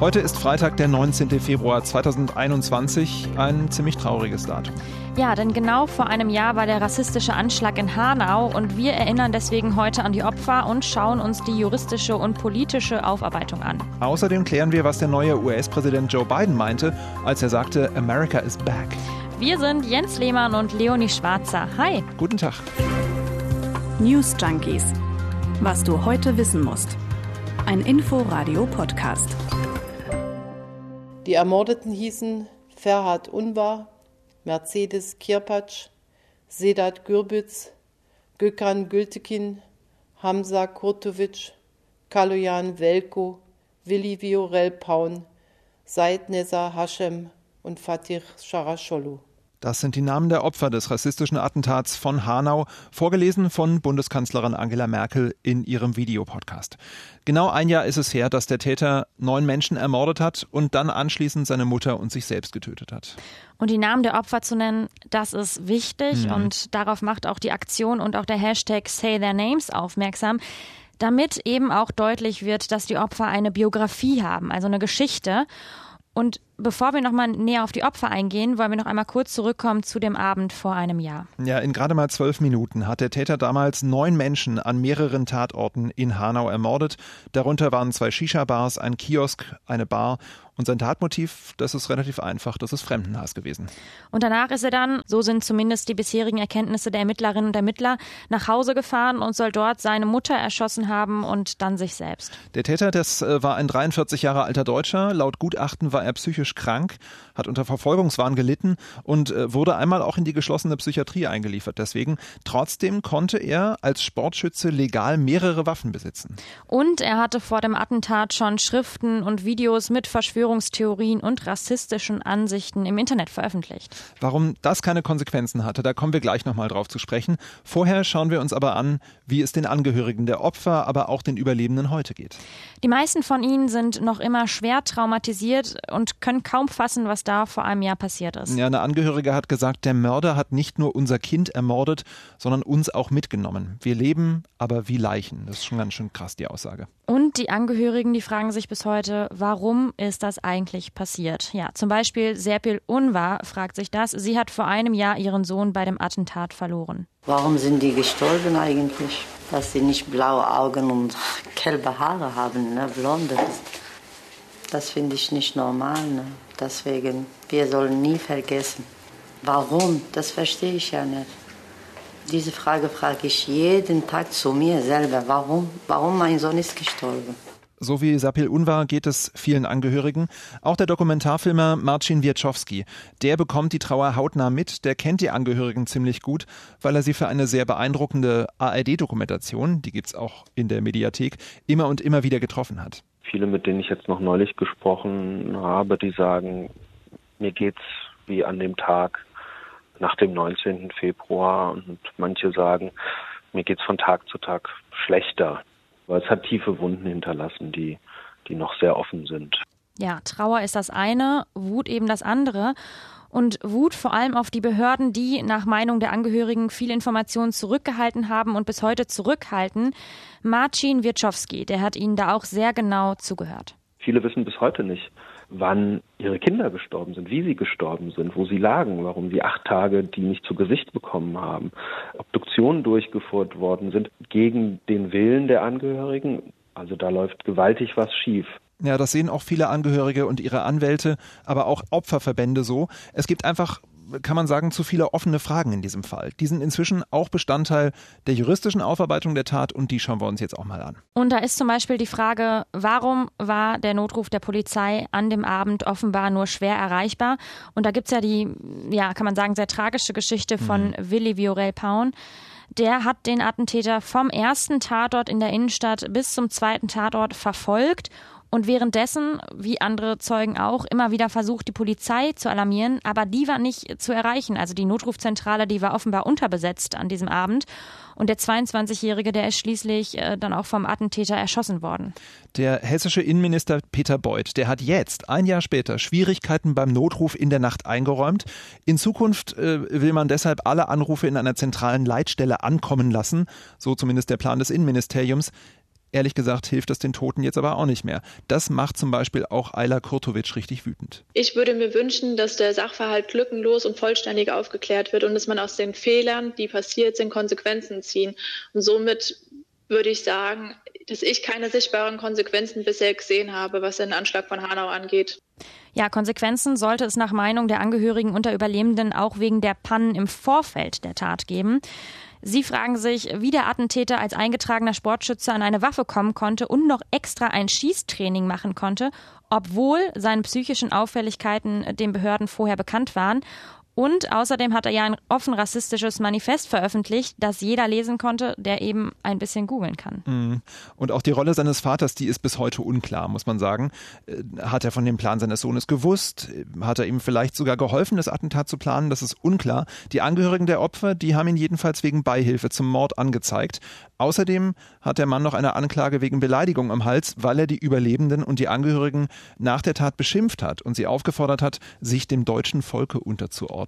Heute ist Freitag, der 19. Februar 2021, ein ziemlich trauriges Datum. Ja, denn genau vor einem Jahr war der rassistische Anschlag in Hanau und wir erinnern deswegen heute an die Opfer und schauen uns die juristische und politische Aufarbeitung an. Außerdem klären wir, was der neue US-Präsident Joe Biden meinte, als er sagte, America is back. Wir sind Jens Lehmann und Leonie Schwarzer. Hi. Guten Tag. News Junkies. Was du heute wissen musst. Ein Info-Radio-Podcast. Die Ermordeten hießen Ferhat Unvar, Mercedes Kirpatsch, Sedat Gürbüz, Gökhan Gültekin, Hamza Kurtovic, Kaloyan Velko, Willi Viorel Paun, Said Neza Hashem und Fatih Sharascholu. Das sind die Namen der Opfer des rassistischen Attentats von Hanau, vorgelesen von Bundeskanzlerin Angela Merkel in ihrem Videopodcast. Genau ein Jahr ist es her, dass der Täter neun Menschen ermordet hat und dann anschließend seine Mutter und sich selbst getötet hat. Und die Namen der Opfer zu nennen, das ist wichtig mhm. und darauf macht auch die Aktion und auch der Hashtag Say Their Names aufmerksam damit eben auch deutlich wird, dass die Opfer eine Biografie haben, also eine Geschichte. Und bevor wir nochmal näher auf die Opfer eingehen, wollen wir noch einmal kurz zurückkommen zu dem Abend vor einem Jahr. Ja, in gerade mal zwölf Minuten hat der Täter damals neun Menschen an mehreren Tatorten in Hanau ermordet. Darunter waren zwei Shisha-Bars, ein Kiosk, eine Bar und sein Tatmotiv, das ist relativ einfach, das ist Fremdenhass gewesen. Und danach ist er dann, so sind zumindest die bisherigen Erkenntnisse der Ermittlerinnen und Ermittler, nach Hause gefahren und soll dort seine Mutter erschossen haben und dann sich selbst. Der Täter, das äh, war ein 43 Jahre alter Deutscher. Laut Gutachten war er psychisch krank, hat unter Verfolgungswahn gelitten und äh, wurde einmal auch in die geschlossene Psychiatrie eingeliefert. Deswegen, trotzdem konnte er als Sportschütze legal mehrere Waffen besitzen. Und er hatte vor dem Attentat schon Schriften und Videos mit Verschwörungstheorien und rassistischen Ansichten im Internet veröffentlicht. Warum das keine Konsequenzen hatte, da kommen wir gleich nochmal drauf zu sprechen. Vorher schauen wir uns aber an, wie es den Angehörigen der Opfer, aber auch den Überlebenden heute geht. Die meisten von ihnen sind noch immer schwer traumatisiert und können kaum fassen, was da vor einem Jahr passiert ist. Ja, eine Angehörige hat gesagt, der Mörder hat nicht nur unser Kind ermordet, sondern uns auch mitgenommen. Wir leben aber wie Leichen. Das ist schon ganz schön krass, die Aussage. Und die Angehörigen, die fragen sich bis heute, warum ist das eigentlich passiert? Ja, zum Beispiel Serpil Unvar fragt sich das. Sie hat vor einem Jahr ihren Sohn bei dem Attentat verloren. Warum sind die gestorben eigentlich? Dass sie nicht blaue Augen und gelbe Haare haben, ne? blonde. Das finde ich nicht normal. Ne? Deswegen, wir sollen nie vergessen. Warum? Das verstehe ich ja nicht. Diese Frage frage ich jeden Tag zu mir selber. Warum? Warum mein Sohn ist gestorben? So wie Sapil Unvar geht es vielen Angehörigen. Auch der Dokumentarfilmer Marcin Wierczowski. Der bekommt die Trauer hautnah mit. Der kennt die Angehörigen ziemlich gut, weil er sie für eine sehr beeindruckende ARD-Dokumentation, die gibt es auch in der Mediathek, immer und immer wieder getroffen hat. Viele, mit denen ich jetzt noch neulich gesprochen habe, die sagen, mir geht's wie an dem Tag, nach dem 19. Februar und manche sagen, mir geht's von Tag zu Tag schlechter. weil es hat tiefe Wunden hinterlassen, die, die noch sehr offen sind. Ja, Trauer ist das eine, Wut eben das andere. Und Wut vor allem auf die Behörden, die nach Meinung der Angehörigen viele Informationen zurückgehalten haben und bis heute zurückhalten. Marcin Wierczowski, der hat ihnen da auch sehr genau zugehört. Viele wissen bis heute nicht, wann ihre Kinder gestorben sind, wie sie gestorben sind, wo sie lagen, warum sie acht Tage die nicht zu Gesicht bekommen haben, Obduktionen durchgeführt worden sind gegen den Willen der Angehörigen. Also da läuft gewaltig was schief. Ja, das sehen auch viele Angehörige und ihre Anwälte, aber auch Opferverbände so. Es gibt einfach kann man sagen, zu viele offene Fragen in diesem Fall. Die sind inzwischen auch Bestandteil der juristischen Aufarbeitung der Tat und die schauen wir uns jetzt auch mal an. Und da ist zum Beispiel die Frage, warum war der Notruf der Polizei an dem Abend offenbar nur schwer erreichbar? Und da gibt es ja die, ja, kann man sagen, sehr tragische Geschichte von mhm. Willi Viorel Paun. Der hat den Attentäter vom ersten Tatort in der Innenstadt bis zum zweiten Tatort verfolgt und währenddessen, wie andere Zeugen auch, immer wieder versucht, die Polizei zu alarmieren, aber die war nicht zu erreichen. Also die Notrufzentrale, die war offenbar unterbesetzt an diesem Abend. Und der 22-Jährige, der ist schließlich äh, dann auch vom Attentäter erschossen worden. Der hessische Innenminister Peter Beuth, der hat jetzt, ein Jahr später, Schwierigkeiten beim Notruf in der Nacht eingeräumt. In Zukunft äh, will man deshalb alle Anrufe in einer zentralen Leitstelle ankommen lassen. So zumindest der Plan des Innenministeriums. Ehrlich gesagt hilft das den Toten jetzt aber auch nicht mehr. Das macht zum Beispiel auch Ayla Kurtovic richtig wütend. Ich würde mir wünschen, dass der Sachverhalt lückenlos und vollständig aufgeklärt wird und dass man aus den Fehlern, die passiert sind, Konsequenzen ziehen. Und somit würde ich sagen, dass ich keine sichtbaren Konsequenzen bisher gesehen habe, was den Anschlag von Hanau angeht. Ja, Konsequenzen sollte es nach Meinung der Angehörigen und der Überlebenden auch wegen der Pannen im Vorfeld der Tat geben. Sie fragen sich, wie der Attentäter als eingetragener Sportschütze an eine Waffe kommen konnte und noch extra ein Schießtraining machen konnte, obwohl seine psychischen Auffälligkeiten den Behörden vorher bekannt waren und außerdem hat er ja ein offen rassistisches Manifest veröffentlicht, das jeder lesen konnte, der eben ein bisschen googeln kann. Mhm. Und auch die Rolle seines Vaters, die ist bis heute unklar, muss man sagen. Äh, hat er von dem Plan seines Sohnes gewusst? Hat er ihm vielleicht sogar geholfen, das Attentat zu planen? Das ist unklar. Die Angehörigen der Opfer, die haben ihn jedenfalls wegen Beihilfe zum Mord angezeigt. Außerdem hat der Mann noch eine Anklage wegen Beleidigung am Hals, weil er die Überlebenden und die Angehörigen nach der Tat beschimpft hat und sie aufgefordert hat, sich dem deutschen Volke unterzuordnen.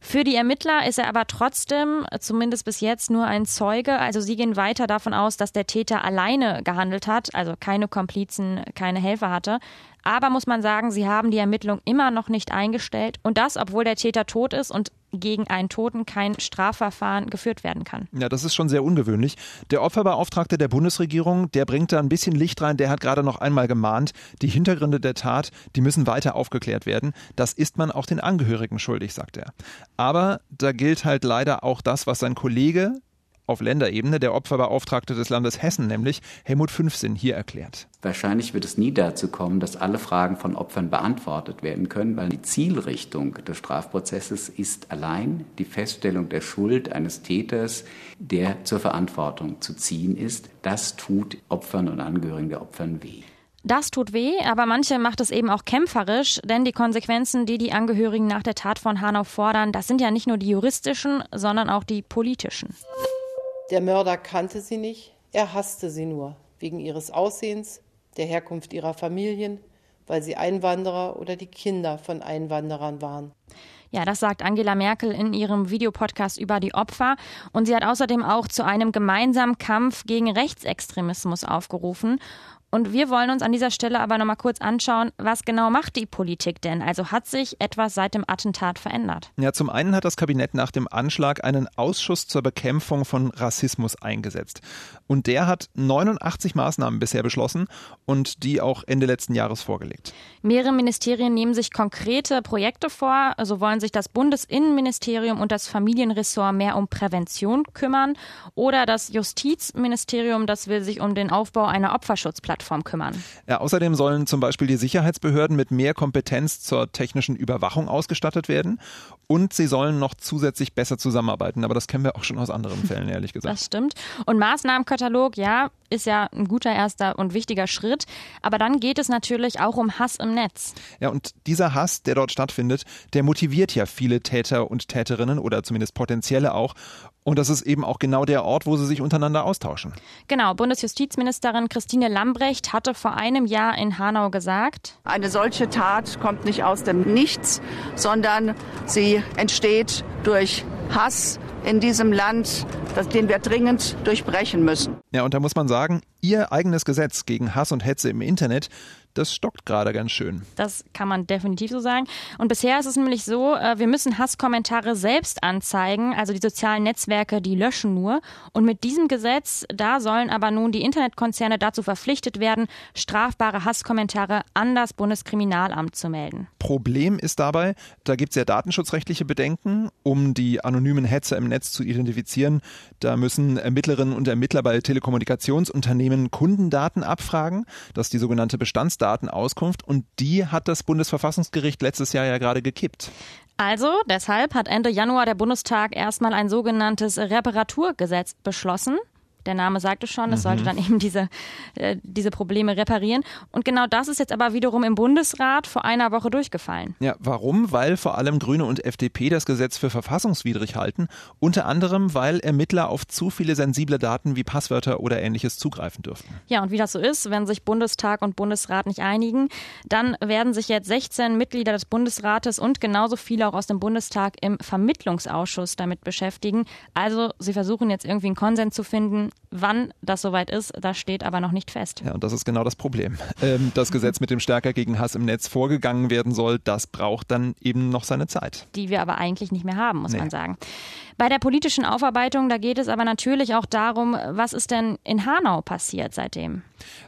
Für die Ermittler ist er aber trotzdem, zumindest bis jetzt, nur ein Zeuge. Also sie gehen weiter davon aus, dass der Täter alleine gehandelt hat, also keine Komplizen, keine Helfer hatte. Aber muss man sagen, sie haben die Ermittlung immer noch nicht eingestellt und das, obwohl der Täter tot ist und gegen einen Toten kein Strafverfahren geführt werden kann. Ja, das ist schon sehr ungewöhnlich. Der Opferbeauftragte der Bundesregierung, der bringt da ein bisschen Licht rein. Der hat gerade noch einmal gemahnt, die Hintergründe der Tat, die müssen weiter aufgeklärt werden. Das ist man auch den Angehörigen schuldig, sagt er. Aber da gilt halt leider auch das, was sein Kollege, auf Länderebene, der Opferbeauftragte des Landes Hessen, nämlich Helmut Fünfsinn, hier erklärt. Wahrscheinlich wird es nie dazu kommen, dass alle Fragen von Opfern beantwortet werden können, weil die Zielrichtung des Strafprozesses ist allein die Feststellung der Schuld eines Täters, der zur Verantwortung zu ziehen ist. Das tut Opfern und Angehörigen der Opfern weh. Das tut weh, aber manche macht es eben auch kämpferisch, denn die Konsequenzen, die die Angehörigen nach der Tat von Hanau fordern, das sind ja nicht nur die juristischen, sondern auch die politischen. Der Mörder kannte sie nicht, er hasste sie nur, wegen ihres Aussehens, der Herkunft ihrer Familien, weil sie Einwanderer oder die Kinder von Einwanderern waren. Ja, das sagt Angela Merkel in ihrem Videopodcast über die Opfer. Und sie hat außerdem auch zu einem gemeinsamen Kampf gegen Rechtsextremismus aufgerufen. Und wir wollen uns an dieser Stelle aber nochmal kurz anschauen, was genau macht die Politik denn? Also hat sich etwas seit dem Attentat verändert? Ja, zum einen hat das Kabinett nach dem Anschlag einen Ausschuss zur Bekämpfung von Rassismus eingesetzt. Und der hat 89 Maßnahmen bisher beschlossen und die auch Ende letzten Jahres vorgelegt. Mehrere Ministerien nehmen sich konkrete Projekte vor. So wollen sich das Bundesinnenministerium und das Familienressort mehr um Prävention kümmern. Oder das Justizministerium, das will sich um den Aufbau einer Opferschutzplattform Plattform kümmern. Ja, außerdem sollen zum Beispiel die Sicherheitsbehörden mit mehr Kompetenz zur technischen Überwachung ausgestattet werden und sie sollen noch zusätzlich besser zusammenarbeiten. Aber das kennen wir auch schon aus anderen Fällen, ehrlich gesagt. Das stimmt. Und Maßnahmenkatalog, ja, ist ja ein guter erster und wichtiger Schritt. Aber dann geht es natürlich auch um Hass im Netz. Ja, und dieser Hass, der dort stattfindet, der motiviert ja viele Täter und Täterinnen oder zumindest potenzielle auch. Und das ist eben auch genau der Ort, wo sie sich untereinander austauschen. Genau, Bundesjustizministerin Christine Lambrecht hatte vor einem Jahr in Hanau gesagt, eine solche Tat kommt nicht aus dem Nichts, sondern sie entsteht durch Hass in diesem Land, den wir dringend durchbrechen müssen. Ja, und da muss man sagen, ihr eigenes Gesetz gegen Hass und Hetze im Internet, das stockt gerade ganz schön. Das kann man definitiv so sagen. Und bisher ist es nämlich so, äh, wir müssen Hasskommentare selbst anzeigen. Also die sozialen Netzwerke, die löschen nur. Und mit diesem Gesetz, da sollen aber nun die Internetkonzerne dazu verpflichtet werden, strafbare Hasskommentare an das Bundeskriminalamt zu melden. Problem ist dabei, da gibt es ja datenschutzrechtliche Bedenken, um die anonymen Hetzer im Netz zu identifizieren. Da müssen Ermittlerinnen und Ermittler bei Telekommunikationsunternehmen Kundendaten abfragen. Das ist die sogenannte Bestandsdaten. Datenauskunft und die hat das Bundesverfassungsgericht letztes Jahr ja gerade gekippt. Also, deshalb hat Ende Januar der Bundestag erstmal ein sogenanntes Reparaturgesetz beschlossen. Der Name sagte schon, es sollte mhm. dann eben diese, äh, diese Probleme reparieren. Und genau das ist jetzt aber wiederum im Bundesrat vor einer Woche durchgefallen. Ja, warum? Weil vor allem Grüne und FDP das Gesetz für verfassungswidrig halten. Unter anderem, weil Ermittler auf zu viele sensible Daten wie Passwörter oder ähnliches zugreifen dürften. Ja, und wie das so ist, wenn sich Bundestag und Bundesrat nicht einigen, dann werden sich jetzt 16 Mitglieder des Bundesrates und genauso viele auch aus dem Bundestag im Vermittlungsausschuss damit beschäftigen. Also sie versuchen jetzt irgendwie einen Konsens zu finden, Wann das soweit ist, das steht aber noch nicht fest. Ja, und das ist genau das Problem. Ähm, das Gesetz, mit dem stärker gegen Hass im Netz vorgegangen werden soll, das braucht dann eben noch seine Zeit. Die wir aber eigentlich nicht mehr haben, muss nee. man sagen. Bei der politischen Aufarbeitung, da geht es aber natürlich auch darum, was ist denn in Hanau passiert seitdem?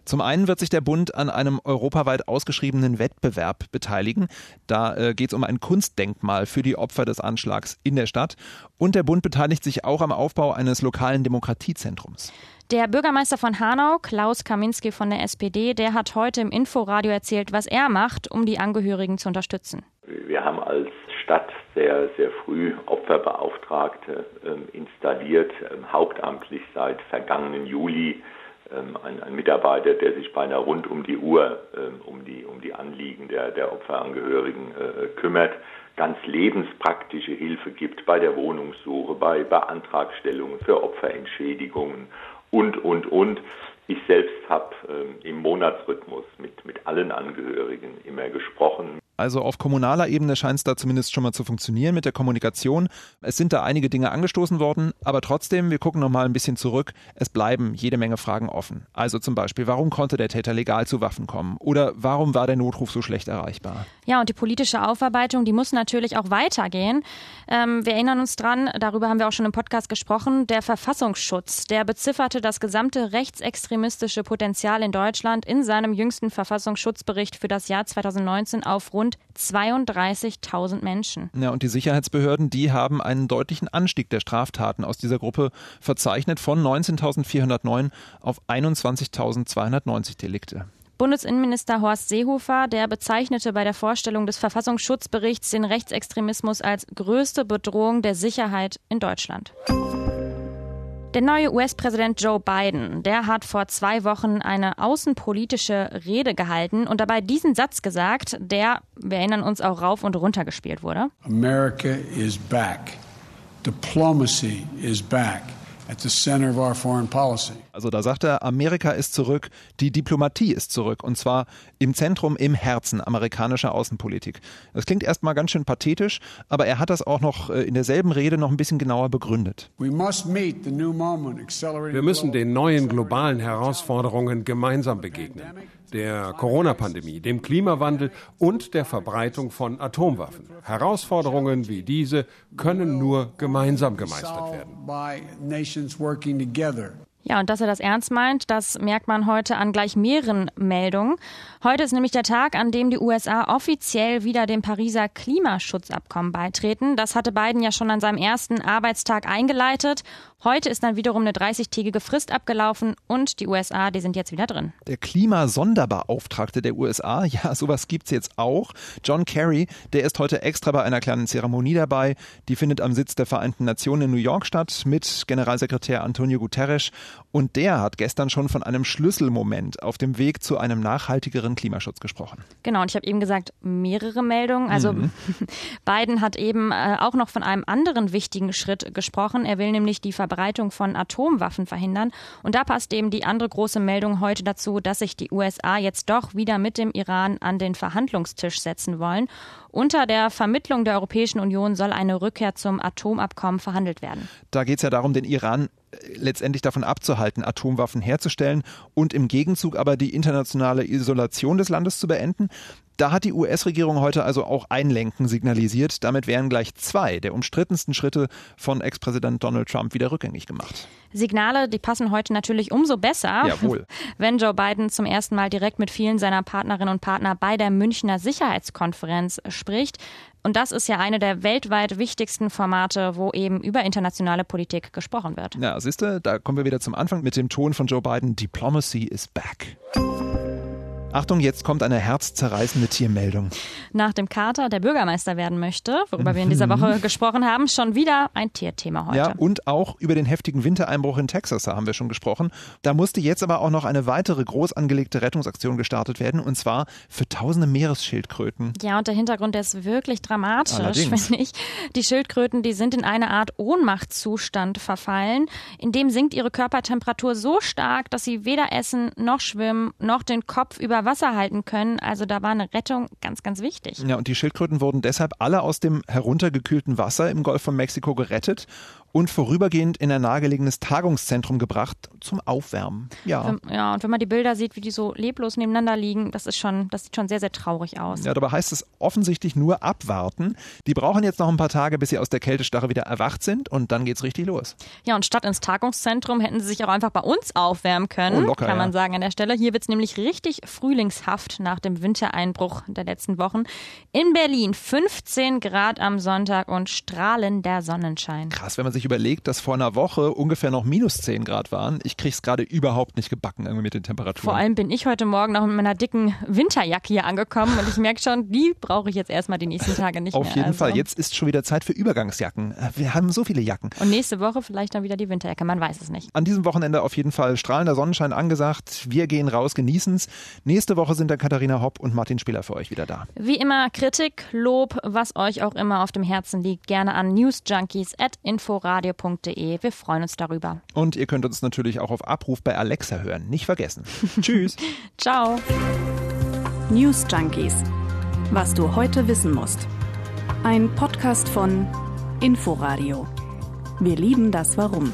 Zum einen wird sich der Bund an einem europaweit ausgeschriebenen Wettbewerb beteiligen. Da äh, geht es um ein Kunstdenkmal für die Opfer des Anschlags in der Stadt. Und der Bund beteiligt sich auch am Aufbau eines lokalen Demokratiezentrums. Der Bürgermeister von Hanau, Klaus Kaminski von der SPD, der hat heute im Inforadio erzählt, was er macht, um die Angehörigen zu unterstützen. Wir haben als Stadt sehr, sehr früh Opferbeauftragte ähm, installiert, ähm, hauptamtlich seit vergangenen Juli ein, ein, Mitarbeiter, der sich beinahe rund um die Uhr ähm, um, die, um die Anliegen der, der Opferangehörigen äh, kümmert, ganz lebenspraktische Hilfe gibt bei der Wohnungssuche, bei Beantragstellungen für Opferentschädigungen und, und, und. Ich selbst habe ähm, im Monatsrhythmus mit, mit allen Angehörigen immer gesprochen. Also auf kommunaler Ebene scheint es da zumindest schon mal zu funktionieren mit der Kommunikation. Es sind da einige Dinge angestoßen worden, aber trotzdem, wir gucken nochmal ein bisschen zurück. Es bleiben jede Menge Fragen offen. Also zum Beispiel, warum konnte der Täter legal zu Waffen kommen? Oder warum war der Notruf so schlecht erreichbar? Ja, und die politische Aufarbeitung, die muss natürlich auch weitergehen. Ähm, wir erinnern uns dran, darüber haben wir auch schon im Podcast gesprochen, der Verfassungsschutz, der bezifferte das gesamte rechtsextremistische Potenzial in Deutschland in seinem jüngsten Verfassungsschutzbericht für das Jahr 2019 auf rund 32.000 Menschen. Ja, und die Sicherheitsbehörden, die haben einen deutlichen Anstieg der Straftaten aus dieser Gruppe verzeichnet von 19.409 auf 21.290 Delikte. Bundesinnenminister Horst Seehofer, der bezeichnete bei der Vorstellung des Verfassungsschutzberichts den Rechtsextremismus als größte Bedrohung der Sicherheit in Deutschland. Der neue US-Präsident Joe Biden, der hat vor zwei Wochen eine außenpolitische Rede gehalten und dabei diesen Satz gesagt, der, wir erinnern uns, auch rauf und runter gespielt wurde. America is back. Diplomacy is back. Also da sagt er, Amerika ist zurück, die Diplomatie ist zurück und zwar im Zentrum, im Herzen amerikanischer Außenpolitik. Das klingt erstmal ganz schön pathetisch, aber er hat das auch noch äh, in derselben Rede noch ein bisschen genauer begründet. Wir müssen den neuen globalen Herausforderungen gemeinsam begegnen der Corona-Pandemie, dem Klimawandel und der Verbreitung von Atomwaffen. Herausforderungen wie diese können nur gemeinsam gemeistert werden. Ja, und dass er das ernst meint, das merkt man heute an gleich mehreren Meldungen. Heute ist nämlich der Tag, an dem die USA offiziell wieder dem Pariser Klimaschutzabkommen beitreten. Das hatte Biden ja schon an seinem ersten Arbeitstag eingeleitet. Heute ist dann wiederum eine 30-tägige Frist abgelaufen und die USA, die sind jetzt wieder drin. Der Klimasonderbeauftragte der USA, ja, sowas gibt's jetzt auch. John Kerry, der ist heute extra bei einer kleinen Zeremonie dabei. Die findet am Sitz der Vereinten Nationen in New York statt mit Generalsekretär Antonio Guterres. Und der hat gestern schon von einem Schlüsselmoment auf dem Weg zu einem nachhaltigeren Klimaschutz gesprochen. Genau, und ich habe eben gesagt, mehrere Meldungen. Also mhm. Biden hat eben äh, auch noch von einem anderen wichtigen Schritt gesprochen. Er will nämlich die Verbreitung von Atomwaffen verhindern. Und da passt eben die andere große Meldung heute dazu, dass sich die USA jetzt doch wieder mit dem Iran an den Verhandlungstisch setzen wollen. Unter der Vermittlung der Europäischen Union soll eine Rückkehr zum Atomabkommen verhandelt werden. Da geht es ja darum, den Iran letztendlich davon abzuhalten, Atomwaffen herzustellen und im Gegenzug aber die internationale Isolation des Landes zu beenden. Da hat die US-Regierung heute also auch Einlenken signalisiert. Damit wären gleich zwei der umstrittensten Schritte von Ex-Präsident Donald Trump wieder rückgängig gemacht. Signale, die passen heute natürlich umso besser, Jawohl. wenn Joe Biden zum ersten Mal direkt mit vielen seiner Partnerinnen und Partner bei der Münchner Sicherheitskonferenz spricht. Und das ist ja eine der weltweit wichtigsten Formate, wo eben über internationale Politik gesprochen wird. Ja, siehst du, da kommen wir wieder zum Anfang mit dem Ton von Joe Biden. Diplomacy is back. Achtung, jetzt kommt eine herzzerreißende Tiermeldung. Nach dem Kater, der Bürgermeister werden möchte, worüber wir in dieser Woche mhm. gesprochen haben, schon wieder ein Tierthema heute. Ja, und auch über den heftigen Wintereinbruch in Texas, da haben wir schon gesprochen. Da musste jetzt aber auch noch eine weitere groß angelegte Rettungsaktion gestartet werden, und zwar für tausende Meeresschildkröten. Ja, und der Hintergrund der ist wirklich dramatisch, finde ich. Die Schildkröten, die sind in eine Art Ohnmachtszustand verfallen. In dem sinkt ihre Körpertemperatur so stark, dass sie weder essen noch schwimmen noch den Kopf über Wasser halten können. Also da war eine Rettung ganz, ganz wichtig. Ja, und die Schildkröten wurden deshalb alle aus dem heruntergekühlten Wasser im Golf von Mexiko gerettet. und vorübergehend in ein nahegelegenes Tagungszentrum gebracht zum Aufwärmen. Ja. Ja, und wenn man die Bilder sieht, wie die so leblos nebeneinander liegen, das ist schon, das sieht schon sehr, sehr traurig aus. Ja, dabei heißt es offensichtlich nur abwarten. Die brauchen jetzt noch ein paar Tage, bis sie aus der Kältestarre wieder erwacht sind und dann geht's richtig los. Ja, und statt ins Tagungszentrum hätten sie sich auch einfach bei uns aufwärmen können, Oh, locker, kann man ja. sagen an der Stelle. Hier wird's nämlich richtig frühlingshaft nach dem Wintereinbruch der letzten Wochen. In Berlin 15 Grad am Sonntag und strahlender Sonnenschein. Krass, wenn man sich überlegt, dass vor einer Woche ungefähr noch minus 10 Grad waren. Ich krieg's gerade überhaupt nicht gebacken irgendwie mit den Temperaturen. Vor allem bin ich heute Morgen noch mit meiner dicken Winterjacke hier angekommen und ich merke schon, die brauche ich jetzt erstmal die nächsten Tage nicht Auf mehr. jeden also. Fall. Jetzt ist schon wieder Zeit für Übergangsjacken. Wir haben so viele Jacken. Und nächste Woche vielleicht dann wieder die Winterjacke, man weiß es nicht. An diesem Wochenende auf jeden Fall strahlender Sonnenschein angesagt. Wir gehen raus, genießen's. Nächste Woche sind dann Katharina Hopp und Martin Spieler für euch wieder da. Wie immer Kritik, Lob, was euch auch immer auf dem Herzen liegt, gerne an newsjunkies.inforadio.de. Wir freuen uns darüber. Und ihr könnt uns natürlich auch auf Abruf bei Alexa hören. Nicht vergessen. Tschüss. Ciao. News Junkies. Was du heute wissen musst. Ein Podcast von Inforadio. Wir lieben das Warum.